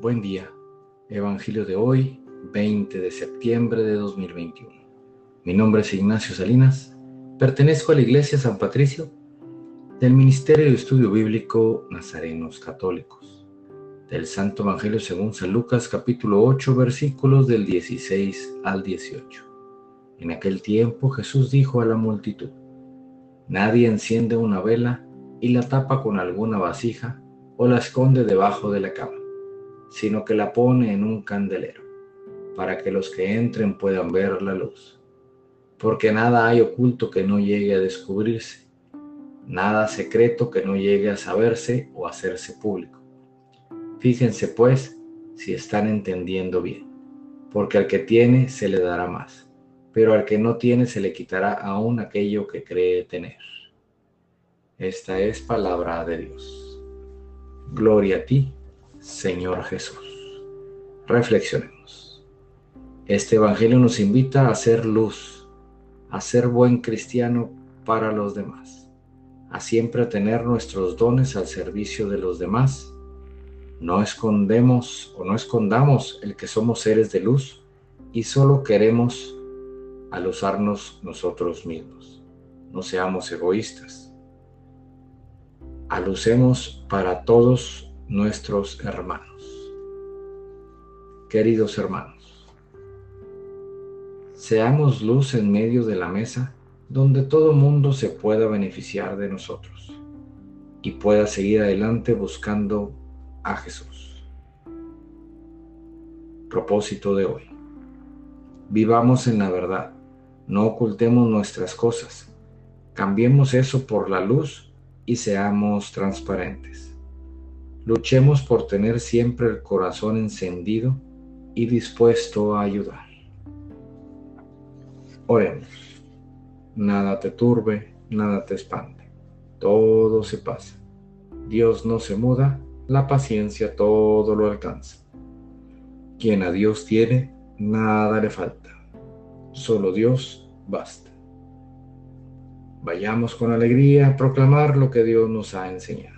Buen día. Evangelio de hoy, 20 de septiembre de 2021. Mi nombre es Ignacio Salinas. Pertenezco a la Iglesia San Patricio del Ministerio de Estudio Bíblico Nazarenos Católicos. Del Santo Evangelio según San Lucas capítulo 8 versículos del 16 al 18. En aquel tiempo Jesús dijo a la multitud, Nadie enciende una vela y la tapa con alguna vasija o la esconde debajo de la cama sino que la pone en un candelero, para que los que entren puedan ver la luz. Porque nada hay oculto que no llegue a descubrirse, nada secreto que no llegue a saberse o hacerse público. Fíjense pues si están entendiendo bien, porque al que tiene se le dará más, pero al que no tiene se le quitará aún aquello que cree tener. Esta es palabra de Dios. Gloria a ti, Señor Jesús. Reflexionemos. Este Evangelio nos invita a ser luz, a ser buen cristiano para los demás, a siempre tener nuestros dones al servicio de los demás. No escondemos o no escondamos el que somos seres de luz y solo queremos al usarnos nosotros mismos. No seamos egoístas. Alucemos para todos nuestros hermanos. Queridos hermanos, seamos luz en medio de la mesa donde todo mundo se pueda beneficiar de nosotros y pueda seguir adelante buscando a Jesús. Propósito de hoy. Vivamos en la verdad, no ocultemos nuestras cosas, cambiemos eso por la luz y seamos transparentes. Luchemos por tener siempre el corazón encendido y dispuesto a ayudar. Oremos. Nada te turbe, nada te espante. Todo se pasa. Dios no se muda, la paciencia todo lo alcanza. Quien a Dios tiene, nada le falta. Solo Dios basta. Vayamos con alegría a proclamar lo que Dios nos ha enseñado.